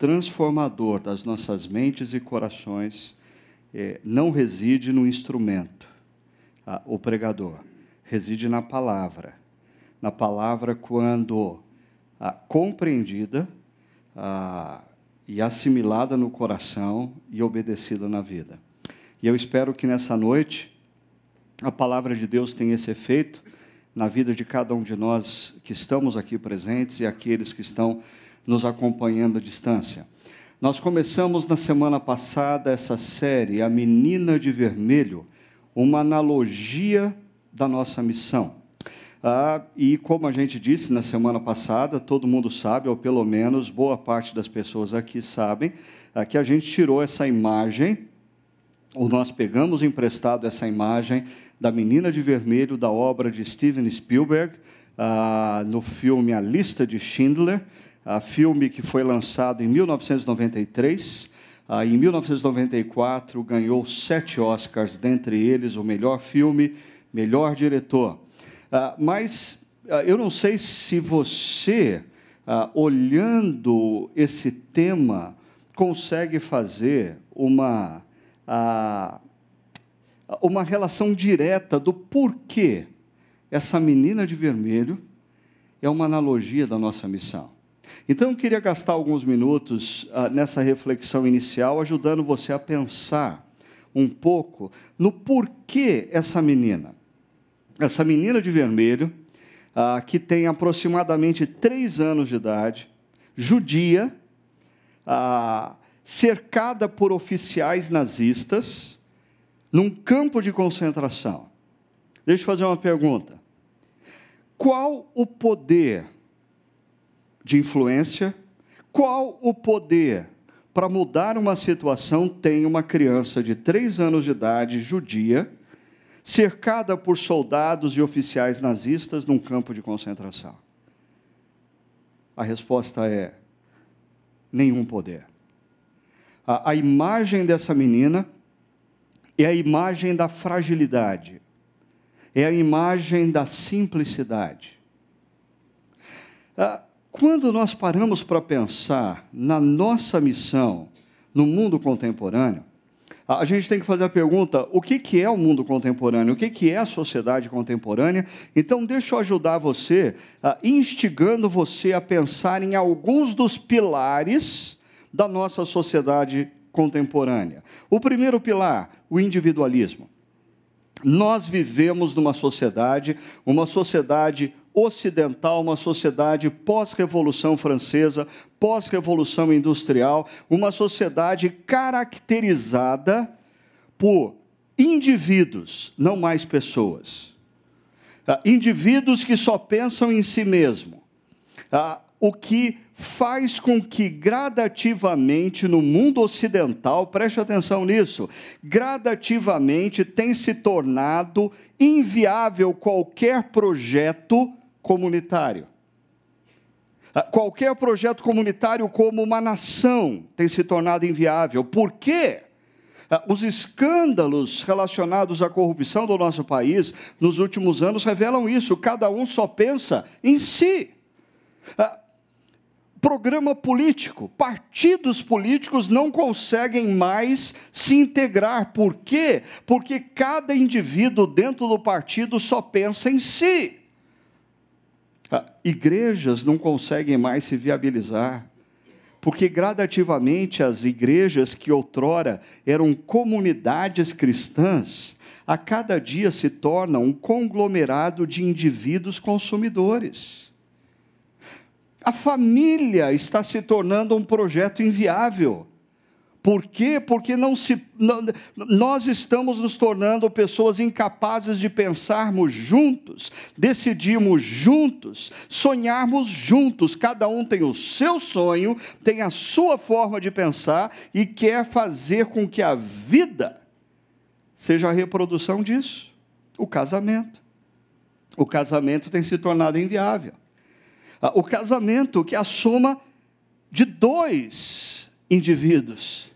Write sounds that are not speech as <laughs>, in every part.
transformador das nossas mentes e corações é, não reside no instrumento, ah, o pregador, reside na palavra. Na palavra, quando ah, compreendida ah, e assimilada no coração e obedecida na vida. E eu espero que nessa noite a palavra de Deus tenha esse efeito na vida de cada um de nós que estamos aqui presentes e aqueles que estão nos acompanhando à distância. Nós começamos na semana passada essa série, A Menina de Vermelho, uma analogia da nossa missão. Ah, e como a gente disse na semana passada, todo mundo sabe, ou pelo menos boa parte das pessoas aqui sabem, ah, que a gente tirou essa imagem, ou nós pegamos emprestado essa imagem da Menina de Vermelho da obra de Steven Spielberg, ah, no filme A Lista de Schindler, ah, filme que foi lançado em 1993. Ah, em 1994 ganhou sete Oscars, dentre eles o melhor filme, melhor diretor. Ah, mas ah, eu não sei se você, olhando esse tema, consegue fazer uma uma relação direta do porquê essa menina de vermelho é uma analogia da nossa missão. Então, eu queria gastar alguns minutos ah, nessa reflexão inicial, ajudando você a pensar um pouco no porquê essa menina. Essa menina de vermelho, ah, que tem aproximadamente três anos de idade, judia, ah, cercada por oficiais nazistas, num campo de concentração. Deixa eu fazer uma pergunta. Qual o poder de influência? Qual o poder para mudar uma situação tem uma criança de três anos de idade, judia, cercada por soldados e oficiais nazistas num campo de concentração? A resposta é: nenhum poder. A, a imagem dessa menina é a imagem da fragilidade, é a imagem da simplicidade. Ah, quando nós paramos para pensar na nossa missão no mundo contemporâneo, a gente tem que fazer a pergunta: o que, que é o mundo contemporâneo? O que, que é a sociedade contemporânea? Então, deixa eu ajudar você, instigando você a pensar em alguns dos pilares da nossa sociedade contemporânea. O primeiro pilar, o individualismo. Nós vivemos numa sociedade, uma sociedade ocidental, uma sociedade pós-revolução francesa, pós-revolução industrial, uma sociedade caracterizada por indivíduos, não mais pessoas. Ah, indivíduos que só pensam em si mesmo. Ah, o que faz com que gradativamente no mundo ocidental, preste atenção nisso, gradativamente tem se tornado inviável qualquer projeto comunitário. Ah, qualquer projeto comunitário como uma nação tem se tornado inviável. Por quê? Ah, os escândalos relacionados à corrupção do nosso país nos últimos anos revelam isso. Cada um só pensa em si. Ah, programa político. Partidos políticos não conseguem mais se integrar. Por quê? Porque cada indivíduo dentro do partido só pensa em si. Ah, igrejas não conseguem mais se viabilizar. Porque gradativamente as igrejas que outrora eram comunidades cristãs, a cada dia se tornam um conglomerado de indivíduos consumidores. A família está se tornando um projeto inviável. Por quê? Porque não se, não, nós estamos nos tornando pessoas incapazes de pensarmos juntos, decidirmos juntos, sonharmos juntos. Cada um tem o seu sonho, tem a sua forma de pensar e quer fazer com que a vida seja a reprodução disso o casamento. O casamento tem se tornado inviável. Ah, o casamento, que é a soma de dois indivíduos,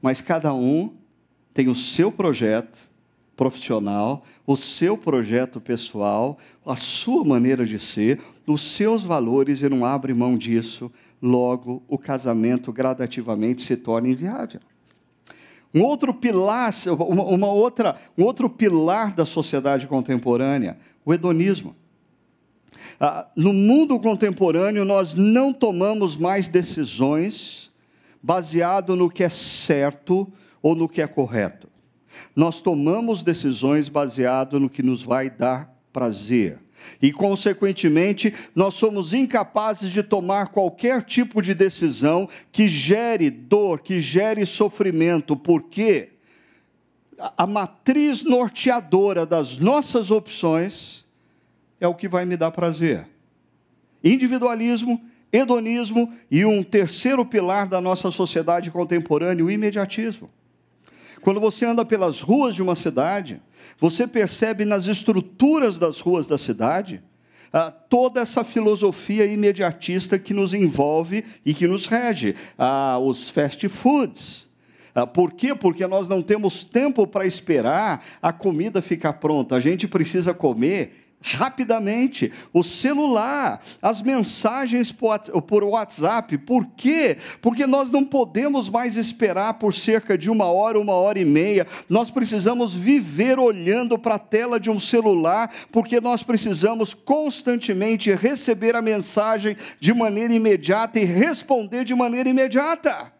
mas cada um tem o seu projeto profissional, o seu projeto pessoal, a sua maneira de ser, nos seus valores e não abre mão disso, logo o casamento gradativamente se torna inviável. Um outro pilar, uma outra, um outro pilar da sociedade contemporânea, o hedonismo. Ah, no mundo contemporâneo, nós não tomamos mais decisões baseado no que é certo ou no que é correto. Nós tomamos decisões baseado no que nos vai dar prazer. E, consequentemente, nós somos incapazes de tomar qualquer tipo de decisão que gere dor, que gere sofrimento, porque a matriz norteadora das nossas opções é o que vai me dar prazer. Individualismo, hedonismo e um terceiro pilar da nossa sociedade contemporânea, o imediatismo. Quando você anda pelas ruas de uma cidade, você percebe nas estruturas das ruas da cidade ah, toda essa filosofia imediatista que nos envolve e que nos rege. Ah, os fast foods. Ah, por quê? Porque nós não temos tempo para esperar a comida ficar pronta. A gente precisa comer rapidamente, o celular, as mensagens por WhatsApp. Por quê? Porque nós não podemos mais esperar por cerca de uma hora, uma hora e meia. Nós precisamos viver olhando para a tela de um celular, porque nós precisamos constantemente receber a mensagem de maneira imediata e responder de maneira imediata.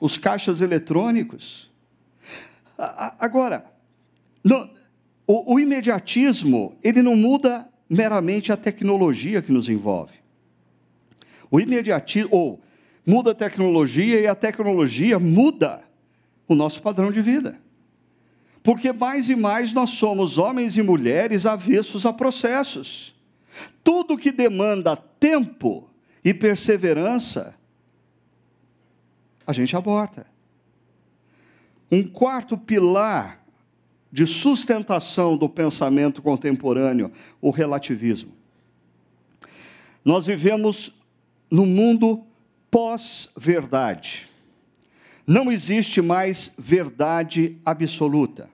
Os caixas eletrônicos. Agora, não, o, o imediatismo, ele não muda meramente a tecnologia que nos envolve. O imediatismo, ou muda a tecnologia e a tecnologia muda o nosso padrão de vida. Porque mais e mais nós somos homens e mulheres avessos a processos. Tudo que demanda tempo e perseverança, a gente aborta. Um quarto pilar de sustentação do pensamento contemporâneo, o relativismo. Nós vivemos no mundo pós-verdade. Não existe mais verdade absoluta.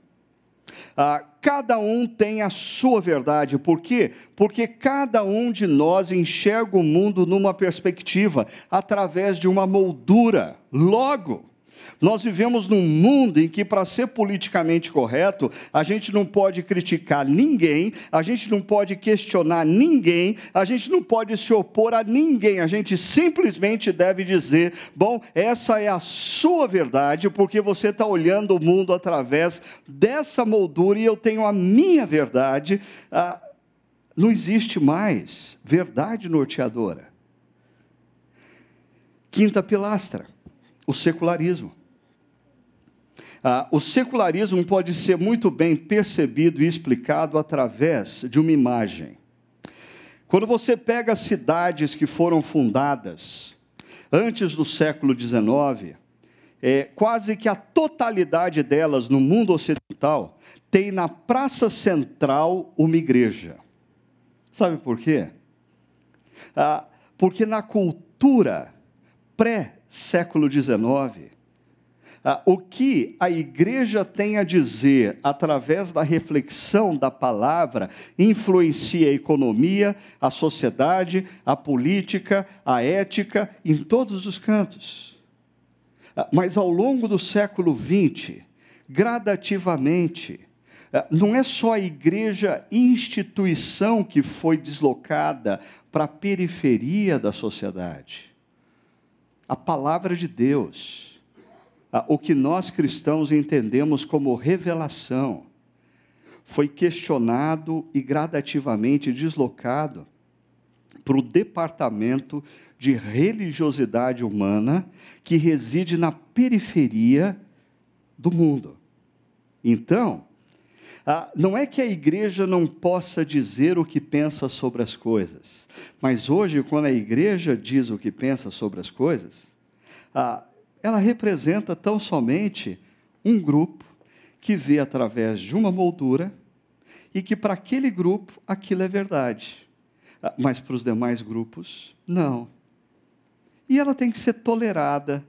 Ah, cada um tem a sua verdade. Por quê? Porque cada um de nós enxerga o mundo numa perspectiva, através de uma moldura. Logo, nós vivemos num mundo em que, para ser politicamente correto, a gente não pode criticar ninguém, a gente não pode questionar ninguém, a gente não pode se opor a ninguém, a gente simplesmente deve dizer: bom, essa é a sua verdade, porque você está olhando o mundo através dessa moldura e eu tenho a minha verdade. Ah, não existe mais verdade norteadora. Quinta pilastra, o secularismo. Ah, o secularismo pode ser muito bem percebido e explicado através de uma imagem. Quando você pega cidades que foram fundadas antes do século XIX, é, quase que a totalidade delas no mundo ocidental tem na praça central uma igreja. Sabe por quê? Ah, porque na cultura pré-século XIX, ah, o que a igreja tem a dizer através da reflexão da palavra influencia a economia, a sociedade, a política, a ética, em todos os cantos. Ah, mas ao longo do século XX, gradativamente, ah, não é só a igreja instituição que foi deslocada para a periferia da sociedade. A palavra de Deus o que nós cristãos entendemos como revelação foi questionado e gradativamente deslocado para o departamento de religiosidade humana que reside na periferia do mundo. Então, não é que a igreja não possa dizer o que pensa sobre as coisas, mas hoje, quando a igreja diz o que pensa sobre as coisas, ela representa tão somente um grupo que vê através de uma moldura e que para aquele grupo aquilo é verdade, ah, mas para os demais grupos, não. E ela tem que ser tolerada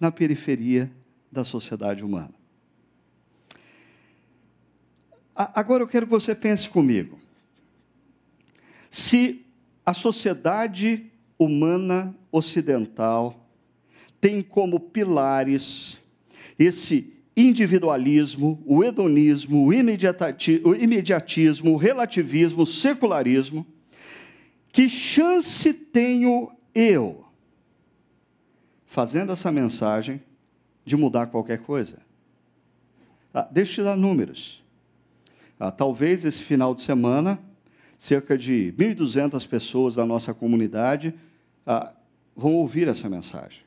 na periferia da sociedade humana. Agora eu quero que você pense comigo. Se a sociedade humana ocidental tem como pilares esse individualismo, o hedonismo, o imediatismo, o relativismo, o secularismo. Que chance tenho eu, fazendo essa mensagem, de mudar qualquer coisa? Ah, deixa eu te dar números. Ah, talvez esse final de semana, cerca de 1.200 pessoas da nossa comunidade ah, vão ouvir essa mensagem.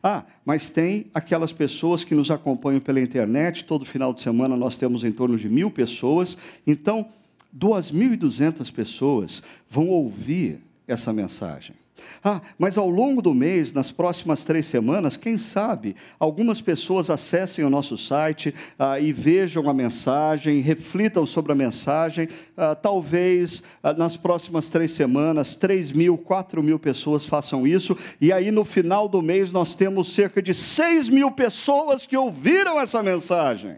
Ah, mas tem aquelas pessoas que nos acompanham pela internet, todo final de semana nós temos em torno de mil pessoas, então 2.200 pessoas vão ouvir essa mensagem. Ah, mas ao longo do mês, nas próximas três semanas, quem sabe algumas pessoas acessem o nosso site ah, e vejam a mensagem, reflitam sobre a mensagem. Ah, talvez ah, nas próximas três semanas, três mil, quatro mil pessoas façam isso, e aí no final do mês nós temos cerca de seis mil pessoas que ouviram essa mensagem.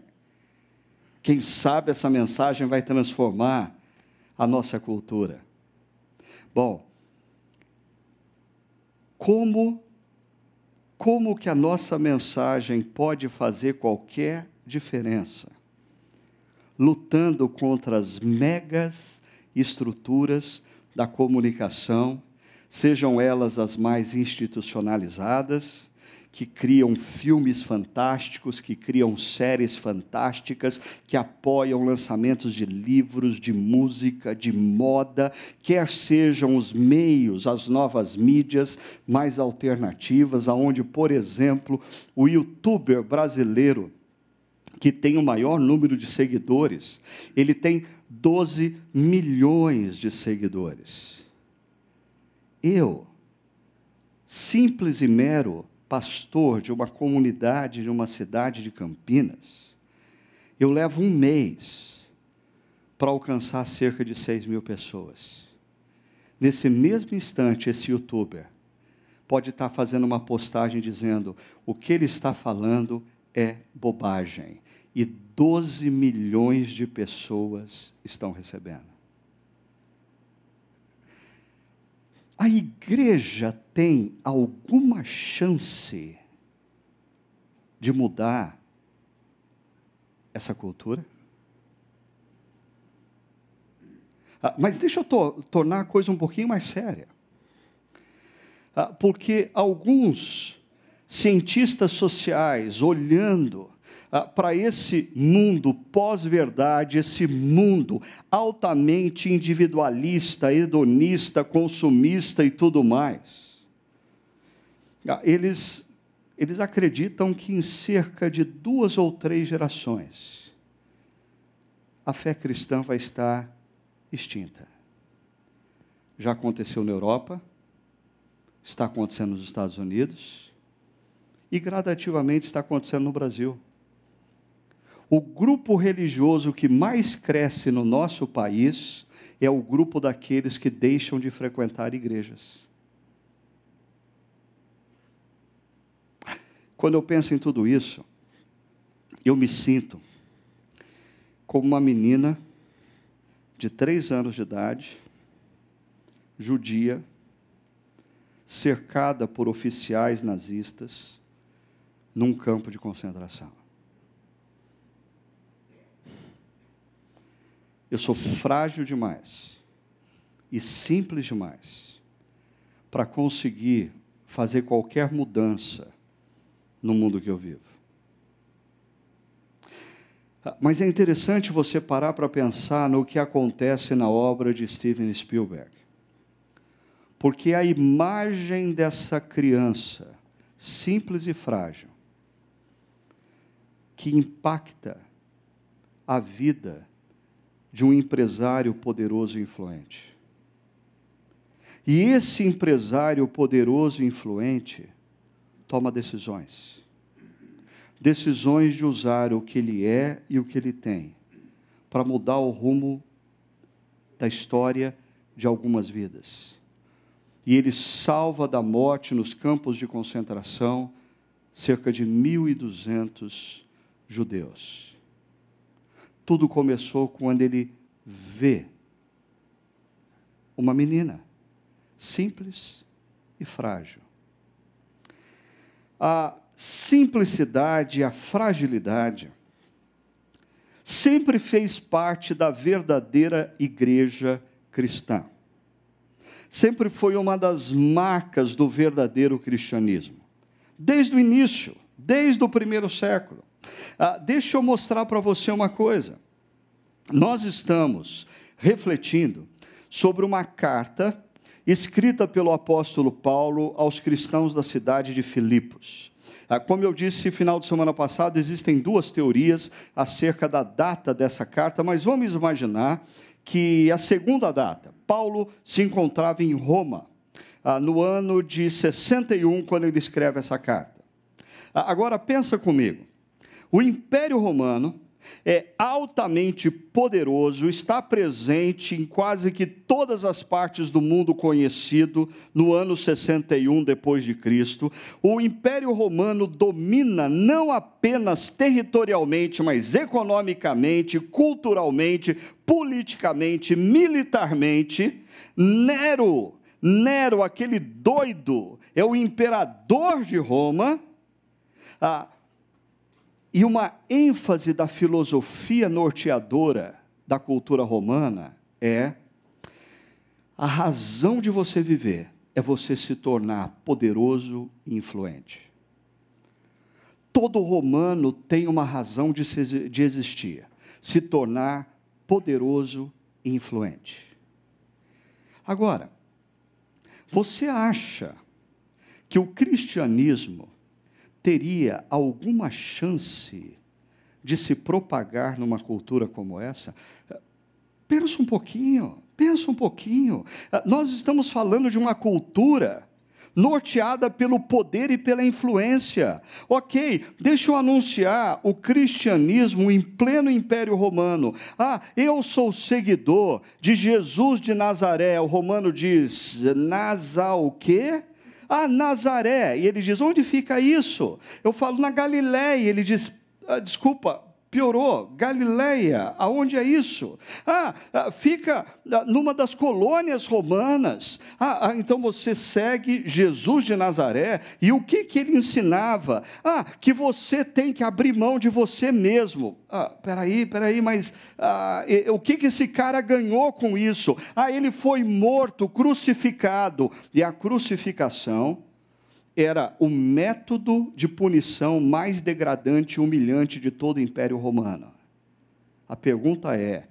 Quem sabe essa mensagem vai transformar a nossa cultura. Bom, como como que a nossa mensagem pode fazer qualquer diferença? Lutando contra as megas estruturas da comunicação, sejam elas as mais institucionalizadas, que criam filmes fantásticos, que criam séries fantásticas, que apoiam lançamentos de livros, de música, de moda, quer sejam os meios, as novas mídias mais alternativas, aonde, por exemplo, o youtuber brasileiro que tem o maior número de seguidores, ele tem 12 milhões de seguidores. Eu, simples e mero pastor de uma comunidade, de uma cidade de Campinas, eu levo um mês para alcançar cerca de 6 mil pessoas. Nesse mesmo instante, esse youtuber pode estar fazendo uma postagem dizendo o que ele está falando é bobagem. E 12 milhões de pessoas estão recebendo. A igreja tem alguma chance de mudar essa cultura? Ah, mas deixa eu to tornar a coisa um pouquinho mais séria. Ah, porque alguns cientistas sociais, olhando ah, para esse mundo pós-verdade, esse mundo altamente individualista, hedonista, consumista e tudo mais. Ah, eles, eles acreditam que em cerca de duas ou três gerações, a fé cristã vai estar extinta. Já aconteceu na Europa, está acontecendo nos Estados Unidos e gradativamente está acontecendo no Brasil o grupo religioso que mais cresce no nosso país é o grupo daqueles que deixam de frequentar igrejas. Quando eu penso em tudo isso, eu me sinto como uma menina de três anos de idade, judia, cercada por oficiais nazistas, num campo de concentração. Eu sou frágil demais e simples demais para conseguir fazer qualquer mudança no mundo que eu vivo. Mas é interessante você parar para pensar no que acontece na obra de Steven Spielberg. Porque a imagem dessa criança, simples e frágil, que impacta a vida de um empresário poderoso e influente. E esse empresário poderoso e influente toma decisões. Decisões de usar o que ele é e o que ele tem para mudar o rumo da história de algumas vidas. E ele salva da morte nos campos de concentração cerca de 1.200 judeus. Tudo começou quando ele vê uma menina simples e frágil. A simplicidade e a fragilidade sempre fez parte da verdadeira igreja cristã. Sempre foi uma das marcas do verdadeiro cristianismo. Desde o início, desde o primeiro século. Ah, deixa eu mostrar para você uma coisa. Nós estamos refletindo sobre uma carta escrita pelo apóstolo Paulo aos cristãos da cidade de Filipos. Ah, como eu disse final de semana passada, existem duas teorias acerca da data dessa carta, mas vamos imaginar que a segunda data, Paulo se encontrava em Roma, ah, no ano de 61, quando ele escreve essa carta. Ah, agora pensa comigo, o Império Romano é altamente poderoso, está presente em quase que todas as partes do mundo conhecido no ano 61 depois de Cristo. O Império Romano domina não apenas territorialmente, mas economicamente, culturalmente, politicamente, militarmente. Nero, Nero, aquele doido, é o imperador de Roma. Ah, e uma ênfase da filosofia norteadora da cultura romana é a razão de você viver é você se tornar poderoso e influente. Todo romano tem uma razão de, se, de existir: se tornar poderoso e influente. Agora, você acha que o cristianismo teria alguma chance de se propagar numa cultura como essa? Pensa um pouquinho, pensa um pouquinho. Nós estamos falando de uma cultura norteada pelo poder e pela influência. Ok, deixa eu anunciar o cristianismo em pleno Império Romano. Ah, eu sou seguidor de Jesus de Nazaré. O romano diz: Nazar o quê? Ah, Nazaré. E ele diz: onde fica isso? Eu falo na Galiléia. Ele diz: ah, desculpa, piorou. Galileia, aonde é isso? Ah, ah fica ah, numa das colônias romanas. Ah, ah, então você segue Jesus de Nazaré. E o que, que ele ensinava? Ah, que você tem que abrir mão de você mesmo. Ah, peraí, peraí, mas ah, o que, que esse cara ganhou com isso? Ah, ele foi morto, crucificado. E a crucificação era o método de punição mais degradante e humilhante de todo o Império Romano. A pergunta é: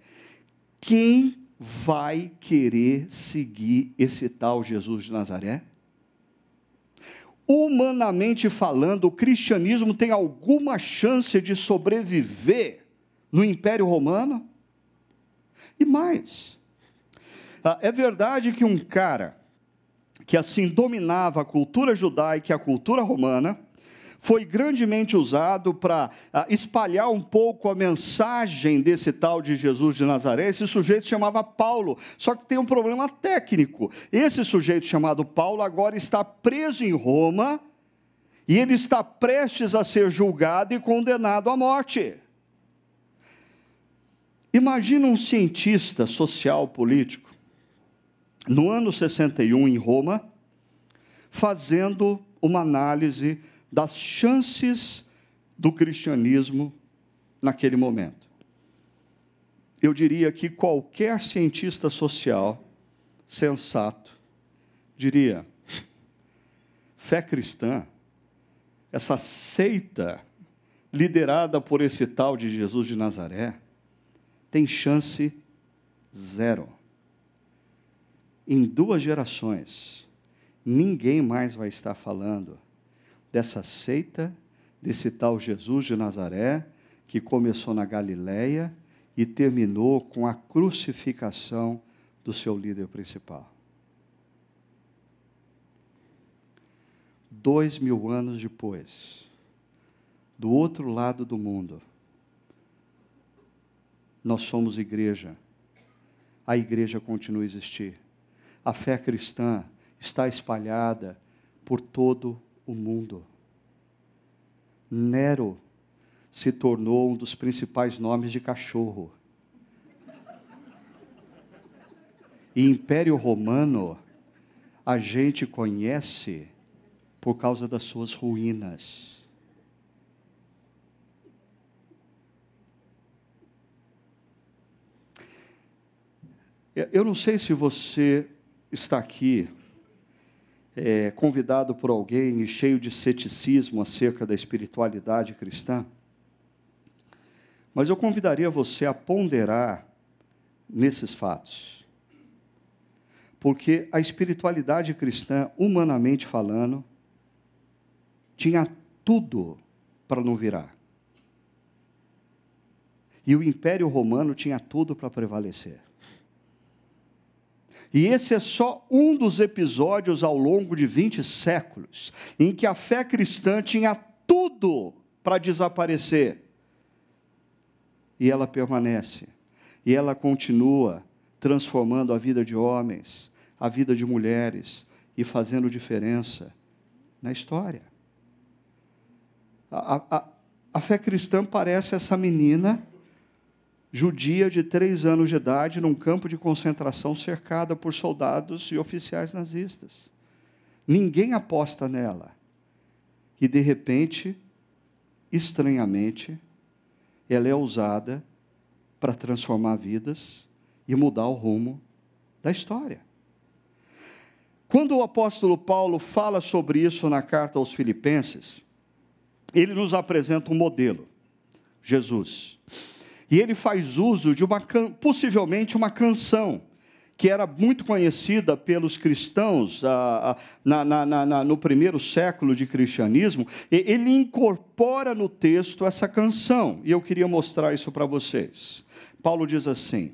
quem vai querer seguir esse tal Jesus de Nazaré? Humanamente falando, o cristianismo tem alguma chance de sobreviver no Império Romano? E mais, ah, é verdade que um cara que assim dominava a cultura judaica e a cultura romana, foi grandemente usado para ah, espalhar um pouco a mensagem desse tal de Jesus de Nazaré. Esse sujeito se chamava Paulo, só que tem um problema técnico. Esse sujeito chamado Paulo agora está preso em Roma e ele está prestes a ser julgado e condenado à morte. Imagina um cientista social político no ano 61 em Roma, fazendo uma análise das chances do cristianismo naquele momento. Eu diria que qualquer cientista social sensato diria: fé cristã, essa seita liderada por esse tal de Jesus de Nazaré, tem chance zero em duas gerações, ninguém mais vai estar falando dessa seita, desse tal Jesus de Nazaré, que começou na Galiléia e terminou com a crucificação do seu líder principal. Dois mil anos depois, do outro lado do mundo, nós somos igreja. A igreja continua a existir a fé cristã está espalhada por todo o mundo. Nero se tornou um dos principais nomes de cachorro. E Império Romano, a gente conhece por causa das suas ruínas. Eu não sei se você está aqui é, convidado por alguém e cheio de ceticismo acerca da espiritualidade cristã, mas eu convidaria você a ponderar nesses fatos. Porque a espiritualidade cristã, humanamente falando, tinha tudo para não virar. E o Império Romano tinha tudo para prevalecer. E esse é só um dos episódios ao longo de 20 séculos em que a fé cristã tinha tudo para desaparecer. E ela permanece. E ela continua transformando a vida de homens, a vida de mulheres e fazendo diferença na história. A, a, a fé cristã parece essa menina judia de três anos de idade num campo de concentração cercada por soldados e oficiais nazistas. Ninguém aposta nela. E, de repente, estranhamente, ela é usada para transformar vidas e mudar o rumo da história. Quando o apóstolo Paulo fala sobre isso na carta aos Filipenses, ele nos apresenta um modelo, Jesus. E ele faz uso de uma, possivelmente uma canção, que era muito conhecida pelos cristãos ah, ah, na, na, na, no primeiro século de cristianismo, ele incorpora no texto essa canção, e eu queria mostrar isso para vocês. Paulo diz assim: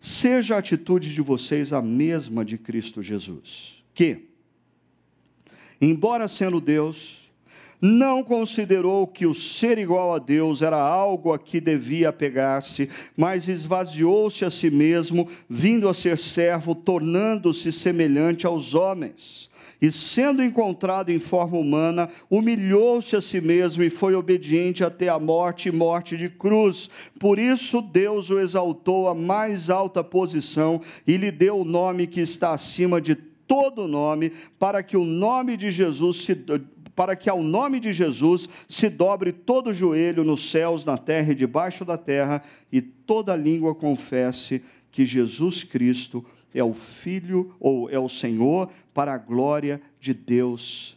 Seja a atitude de vocês a mesma de Cristo Jesus, que, embora sendo Deus, não considerou que o ser igual a Deus era algo a que devia apegar-se, mas esvaziou-se a si mesmo, vindo a ser servo, tornando-se semelhante aos homens. E sendo encontrado em forma humana, humilhou-se a si mesmo e foi obediente até a morte e morte de cruz. Por isso Deus o exaltou à mais alta posição e lhe deu o nome que está acima de todo nome, para que o nome de Jesus se para que ao nome de Jesus se dobre todo o joelho nos céus, na terra e debaixo da terra, e toda língua confesse que Jesus Cristo é o Filho ou é o Senhor, para a glória de Deus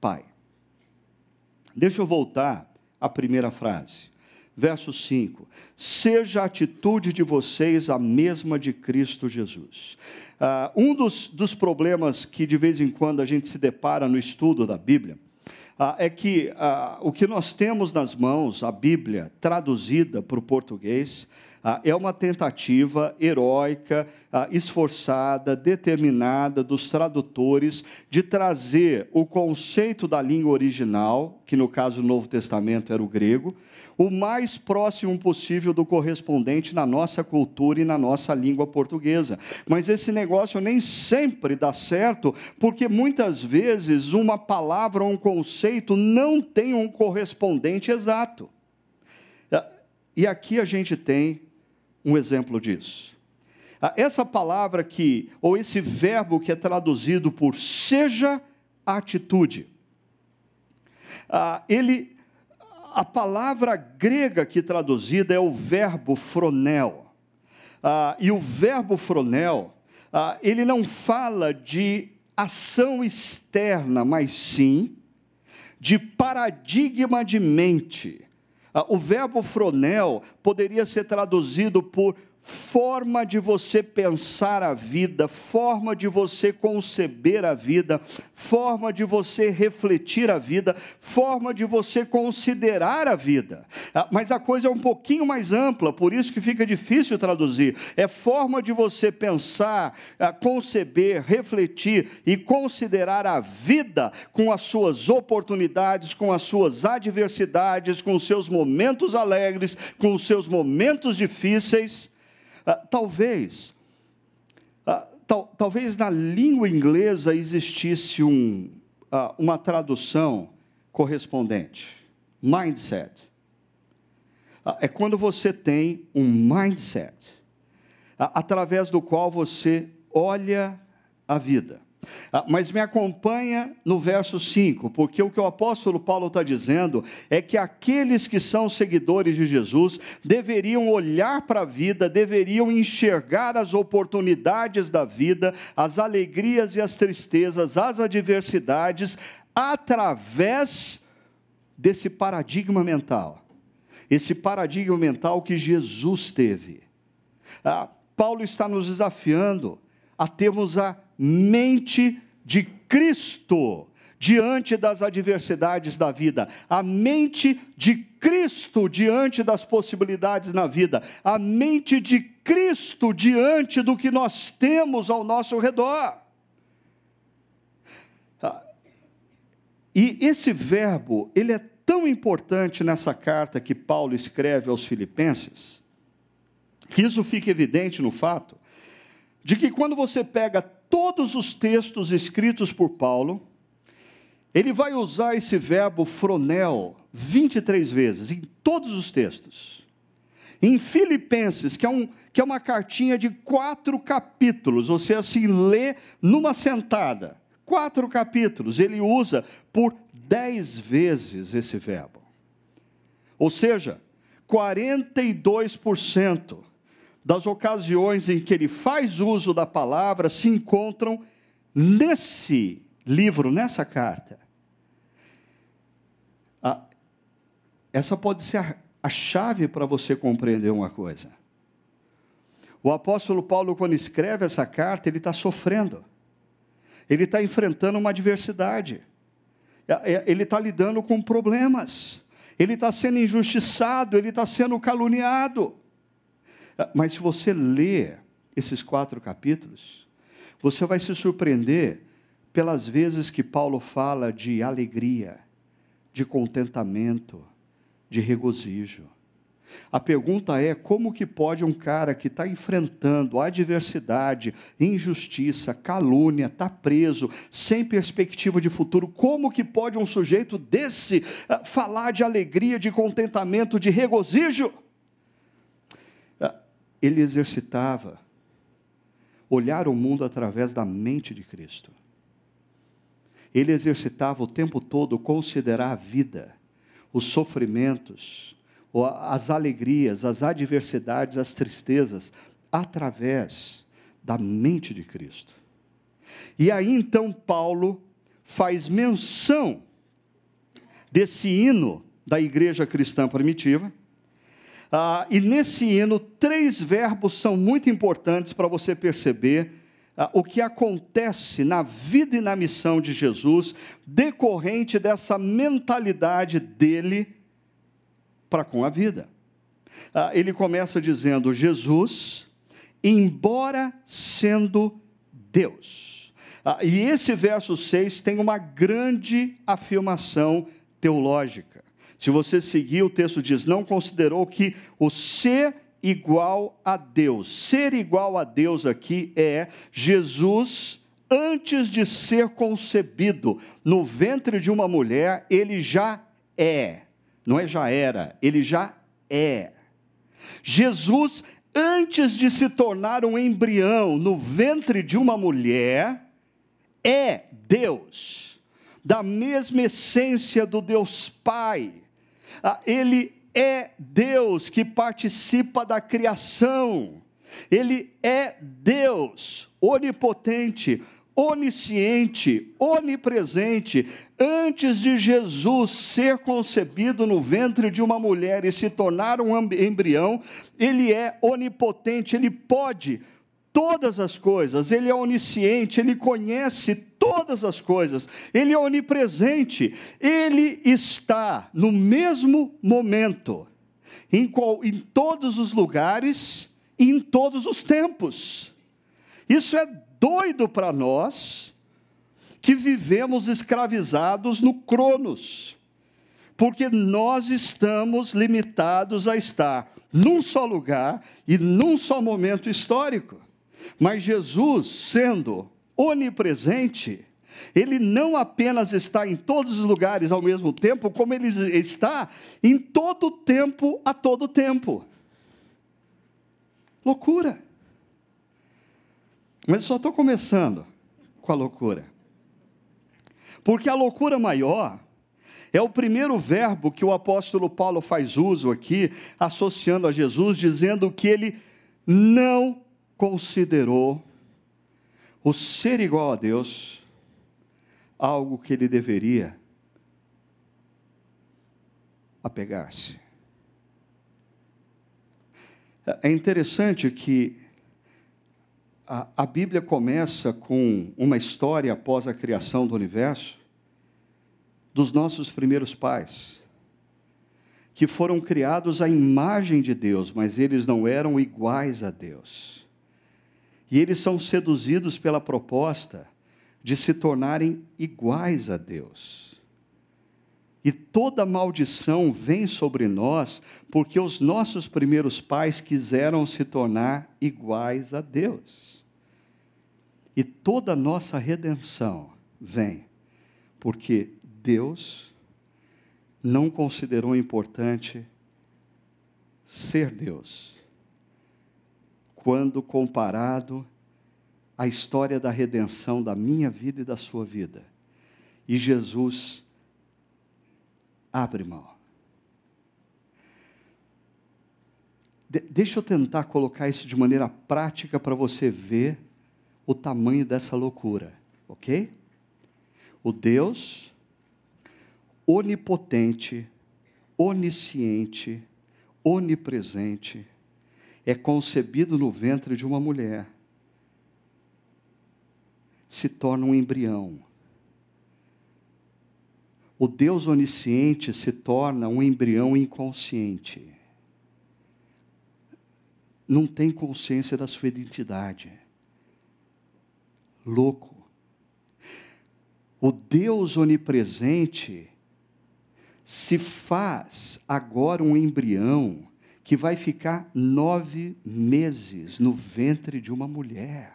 Pai. Deixa eu voltar à primeira frase. Verso 5: Seja a atitude de vocês a mesma de Cristo Jesus. Uh, um dos, dos problemas que de vez em quando a gente se depara no estudo da Bíblia ah, é que ah, o que nós temos nas mãos, a Bíblia, traduzida para o português, ah, é uma tentativa heróica, ah, esforçada, determinada dos tradutores de trazer o conceito da língua original, que no caso do Novo Testamento era o grego, o mais próximo possível do correspondente na nossa cultura e na nossa língua portuguesa. Mas esse negócio nem sempre dá certo, porque muitas vezes uma palavra ou um conceito não tem um correspondente exato. E aqui a gente tem um exemplo disso. Essa palavra que, ou esse verbo que é traduzido por seja atitude, ele a palavra grega aqui traduzida é o verbo fronel. Ah, e o verbo fronel, ah, ele não fala de ação externa, mas sim de paradigma de mente. Ah, o verbo fronel poderia ser traduzido por forma de você pensar a vida, forma de você conceber a vida, forma de você refletir a vida, forma de você considerar a vida. Ah, mas a coisa é um pouquinho mais ampla, por isso que fica difícil traduzir. É forma de você pensar, ah, conceber, refletir e considerar a vida com as suas oportunidades, com as suas adversidades, com os seus momentos alegres, com os seus momentos difíceis talvez, ah, tal, talvez na língua inglesa existisse um, ah, uma tradução correspondente. Mindset. é quando você tem um mindset, através do qual você olha a vida. Ah, mas me acompanha no verso 5, porque o que o apóstolo Paulo está dizendo é que aqueles que são seguidores de Jesus deveriam olhar para a vida, deveriam enxergar as oportunidades da vida, as alegrias e as tristezas, as adversidades, através desse paradigma mental. Esse paradigma mental que Jesus teve. Ah, Paulo está nos desafiando a termos a mente de Cristo diante das adversidades da vida, a mente de Cristo diante das possibilidades na vida, a mente de Cristo diante do que nós temos ao nosso redor. Ah, e esse verbo, ele é tão importante nessa carta que Paulo escreve aos Filipenses, que isso fica evidente no fato de que quando você pega todos os textos escritos por Paulo, ele vai usar esse verbo fronel 23 vezes, em todos os textos. Em Filipenses, que é, um, que é uma cartinha de quatro capítulos, você assim lê numa sentada, quatro capítulos, ele usa por dez vezes esse verbo. Ou seja, 42% das ocasiões em que ele faz uso da palavra se encontram nesse livro, nessa carta. Ah, essa pode ser a, a chave para você compreender uma coisa. O apóstolo Paulo, quando escreve essa carta, ele está sofrendo, ele está enfrentando uma adversidade, é, é, ele está lidando com problemas, ele está sendo injustiçado, ele está sendo caluniado. Ah, mas se você ler esses quatro capítulos, você vai se surpreender pelas vezes que Paulo fala de alegria, de contentamento, de regozijo. A pergunta é: como que pode um cara que está enfrentando adversidade, injustiça, calúnia, está preso, sem perspectiva de futuro, como que pode um sujeito desse uh, falar de alegria, de contentamento, de regozijo? Ele exercitava olhar o mundo através da mente de Cristo. Ele exercitava o tempo todo considerar a vida, os sofrimentos, as alegrias, as adversidades, as tristezas, através da mente de Cristo. E aí então Paulo faz menção desse hino da igreja cristã primitiva, ah, e nesse hino, três verbos são muito importantes para você perceber ah, o que acontece na vida e na missão de Jesus, decorrente dessa mentalidade dele para com a vida. Ah, ele começa dizendo: Jesus, embora sendo Deus. Ah, e esse verso 6 tem uma grande afirmação teológica. Se você seguir, o texto diz: não considerou que o ser igual a Deus. Ser igual a Deus aqui é Jesus, antes de ser concebido no ventre de uma mulher, ele já é. Não é já era, ele já é. Jesus, antes de se tornar um embrião no ventre de uma mulher, é Deus, da mesma essência do Deus Pai ele é Deus que participa da criação. Ele é Deus onipotente, onisciente, onipresente. Antes de Jesus ser concebido no ventre de uma mulher e se tornar um embrião, ele é onipotente, ele pode todas as coisas, ele é onisciente, ele conhece todas as coisas, ele é onipresente, ele está no mesmo momento, em, qual, em todos os lugares e em todos os tempos. Isso é doido para nós que vivemos escravizados no Cronos, porque nós estamos limitados a estar num só lugar e num só momento histórico. Mas Jesus, sendo onipresente, ele não apenas está em todos os lugares ao mesmo tempo, como ele está em todo tempo, a todo tempo. Loucura. Mas só estou começando com a loucura. Porque a loucura maior é o primeiro verbo que o apóstolo Paulo faz uso aqui, associando a Jesus, dizendo que ele não considerou o ser igual a Deus algo que ele deveria apegar-se. É interessante que a, a, Bíblia começa com uma história após a criação do universo dos nossos primeiros pais, que foram criados à imagem de Deus, mas eles não eram iguais a Deus. E eles são seduzidos pela proposta de se tornarem iguais a Deus. E toda maldição vem sobre nós porque os nossos primeiros pais quiseram se tornar iguais a Deus. E toda nossa redenção vem porque Deus não considerou importante ser Deus, quando comparado à história da redenção da minha vida e da sua vida. E Jesus abre mão. De deixa eu tentar colocar isso de maneira prática para você ver o tamanho dessa loucura, ok? O Deus onipotente, onisciente, onipresente, é concebido no ventre de uma mulher, se torna um embrião o Deus onisciente se torna um embrião inconsciente. Não tem consciência da sua identidade. Louco. O Deus onipresente se faz agora um embrião que vai ficar nove meses no ventre de uma mulher.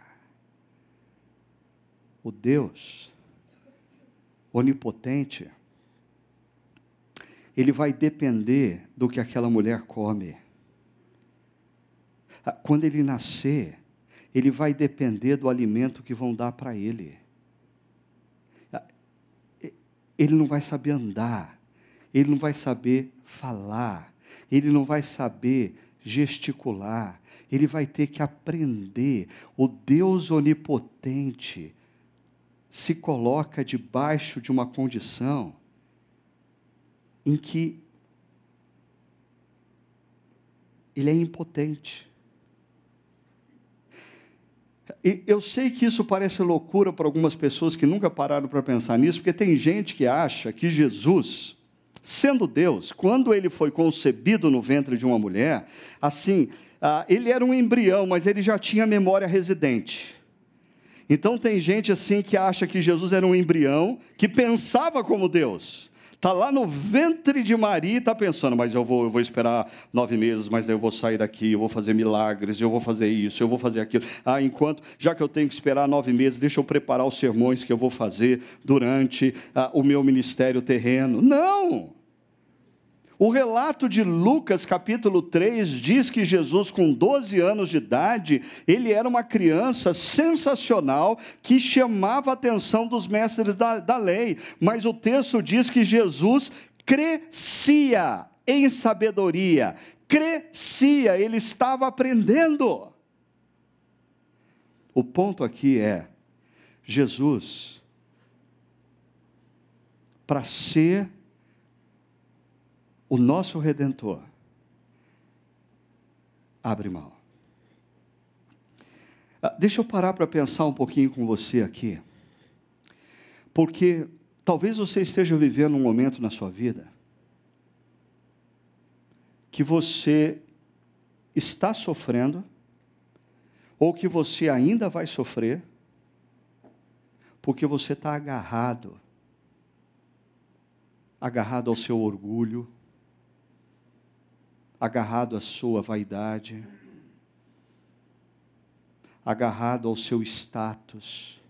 O Deus onipotente ele vai depender do que aquela mulher come. Ah, quando ele nascer, ele vai depender do alimento que vão dar para ele. Ah, ele não vai saber andar, ele não vai saber falar, ele não vai saber gesticular, ele vai ter que aprender. O Deus onipotente se coloca debaixo de uma condição em que ele é impotente. E eu sei que isso parece loucura para algumas pessoas que nunca pararam para pensar nisso, porque tem gente que acha que Jesus, sendo Deus, quando ele foi concebido no ventre de uma mulher, assim, ah, ele era um embrião, mas ele já tinha memória residente. Então tem gente assim que acha que Jesus era um embrião que pensava como Deus. Está lá no ventre de Maria e está pensando, mas eu vou, eu vou esperar nove meses, mas eu vou sair daqui, eu vou fazer milagres, eu vou fazer isso, eu vou fazer aquilo. Ah, enquanto, já que eu tenho que esperar nove meses, deixa eu preparar os sermões que eu vou fazer durante ah, o meu ministério terreno. Não! O relato de Lucas, capítulo 3, diz que Jesus, com 12 anos de idade, ele era uma criança sensacional que chamava a atenção dos mestres da, da lei. Mas o texto diz que Jesus crescia em sabedoria, crescia, ele estava aprendendo. O ponto aqui é: Jesus, para ser o nosso redentor abre mão. Ah, deixa eu parar para pensar um pouquinho com você aqui, porque talvez você esteja vivendo um momento na sua vida que você está sofrendo, ou que você ainda vai sofrer, porque você está agarrado, agarrado ao seu orgulho, agarrado à sua vaidade, agarrado ao seu status,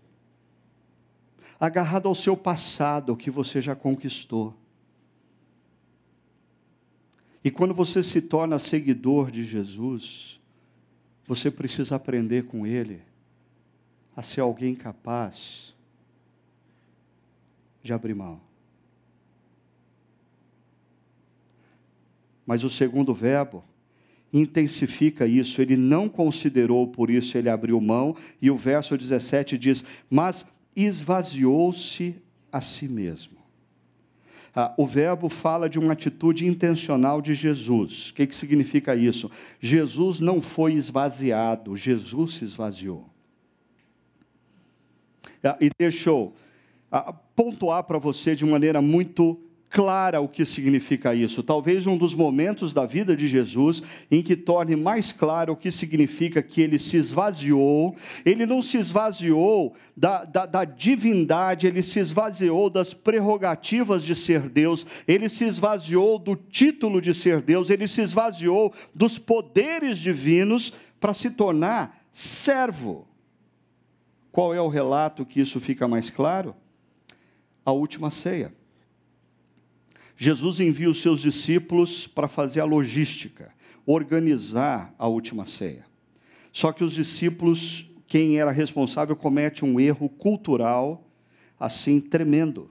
agarrado ao seu passado que você já conquistou. E quando você se torna seguidor de Jesus, você precisa aprender com Ele a ser alguém capaz de abrir mão. Mas o segundo verbo intensifica isso, ele não considerou, por isso ele abriu mão, e o verso 17 diz: Mas esvaziou-se a si mesmo. Ah, o verbo fala de uma atitude intencional de Jesus. O que, que significa isso? Jesus não foi esvaziado, Jesus se esvaziou. Ah, e deixou ah, pontuar para você de maneira muito clara o que significa isso. Talvez um dos momentos da vida de Jesus em que torne mais claro o que significa que ele se esvaziou. Ele não se esvaziou da, da, da, divindade, ele se esvaziou das prerrogativas de ser Deus, ele se esvaziou do título de ser Deus, ele se esvaziou dos poderes divinos para se tornar servo. Qual é o relato que isso fica mais claro? A última ceia. Jesus envia os seus discípulos para fazer a logística, organizar a última ceia. Só que os discípulos, quem era responsável, comete um erro cultural assim tremendo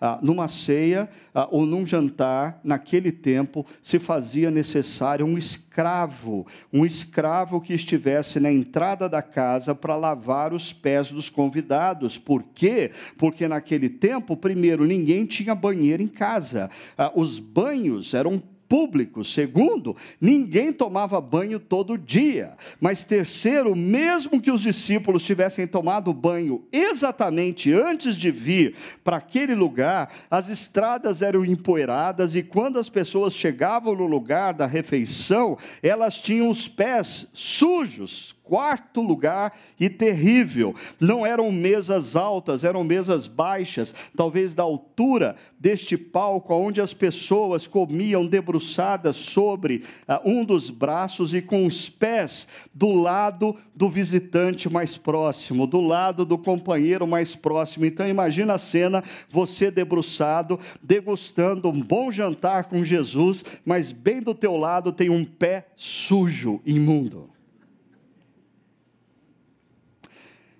ah, numa ceia ah, ou num jantar, naquele tempo, se fazia necessário um escravo, um escravo que estivesse na entrada da casa para lavar os pés dos convidados. Por quê? Porque naquele tempo, primeiro, ninguém tinha banheiro em casa. Ah, os banhos eram público. Segundo, ninguém tomava banho todo dia. Mas terceiro, mesmo que os discípulos tivessem tomado banho exatamente antes de vir para aquele lugar, as estradas eram empoeiradas e quando as pessoas chegavam no lugar da refeição, elas tinham os pés sujos, quarto lugar e terrível. Não eram mesas altas, eram mesas baixas, talvez da altura deste palco, onde as pessoas comiam debruçadas sobre uh, um dos braços e com os pés do lado do visitante mais próximo, do lado do companheiro mais próximo. Então imagina a cena, você debruçado, degustando um bom jantar com Jesus, mas bem do teu lado tem um pé sujo, imundo.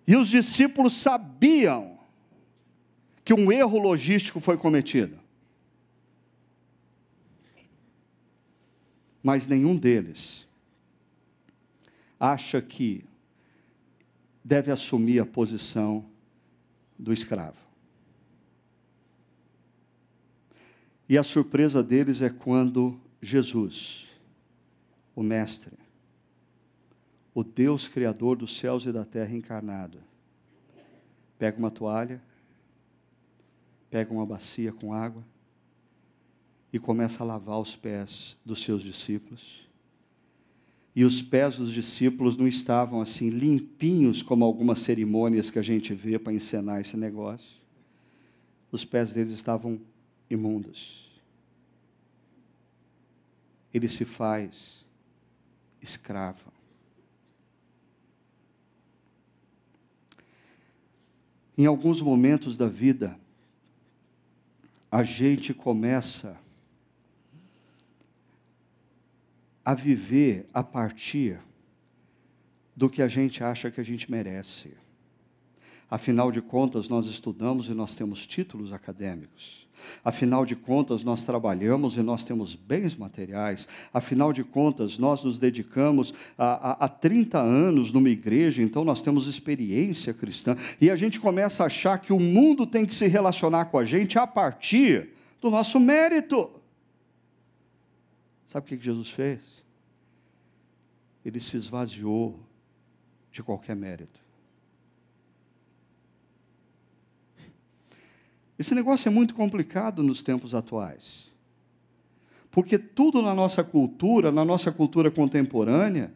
E os discípulos sabiam que um erro logístico foi cometido. Mas nenhum deles acha que deve assumir a posição do escravo. E a surpresa deles é quando Jesus, o Mestre, o Deus Criador dos céus e da terra encarnado. Pega uma toalha, pega uma bacia com água e começa a lavar os pés dos seus discípulos. E os pés dos discípulos não estavam assim limpinhos como algumas cerimônias que a gente vê para encenar esse negócio. Os pés deles estavam imundos. Ele se faz escravo. Em alguns momentos da vida, a gente começa a viver a partir do que a gente acha que a gente merece. Afinal de contas, nós estudamos e nós temos títulos acadêmicos. Afinal de contas, nós trabalhamos e nós temos bens materiais. Afinal de contas, nós nos dedicamos a 30 anos numa igreja, então nós temos experiência cristã. E a gente começa a achar que o mundo tem que se relacionar com a gente a partir do nosso mérito. Sabe o que Jesus fez? Ele se esvaziou de qualquer mérito. Esse negócio é muito complicado nos tempos atuais. Porque tudo na nossa cultura, na nossa cultura contemporânea,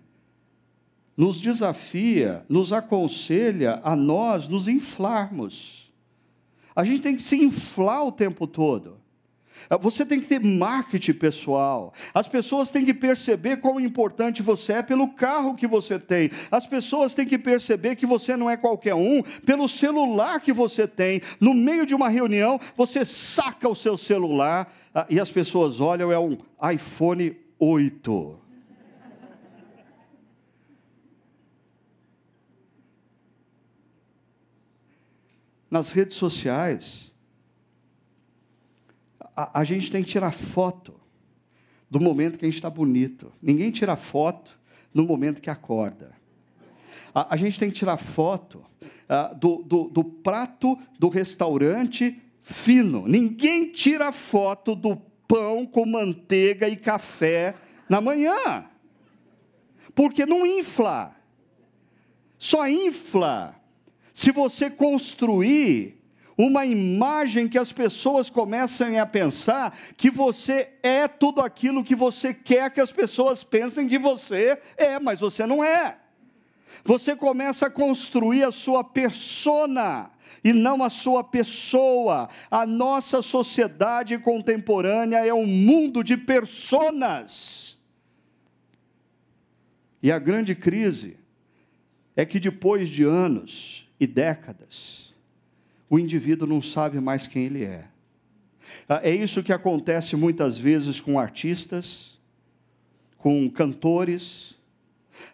nos desafia, nos aconselha a nós nos inflarmos. A gente tem que se inflar o tempo todo. Ah, você tem que ter marketing pessoal. As pessoas têm que perceber quão importante você é pelo carro que você tem. As pessoas têm que perceber que você não é qualquer um pelo celular que você tem. No meio de uma reunião, você saca o seu celular ah, e as pessoas olham, é um iPhone 8. Nas redes sociais, a, a gente tem que tirar foto do momento que a gente está bonito. Ninguém tira foto no momento que acorda. A, a gente tem que tirar foto uh, do, do, do prato do restaurante fino. Ninguém tira foto do pão com manteiga e café na manhã. Porque não infla. Só infla se você construir uma imagem que as pessoas começam a pensar que você é tudo aquilo que você quer que as pessoas pensem que você é, mas você não é. Você começa a construir a sua persona e não a sua pessoa. A nossa sociedade contemporânea é um mundo de personas. E a grande crise é que depois de anos e décadas, o indivíduo não sabe mais quem ele é. Ah, é isso que acontece muitas vezes com artistas, com cantores.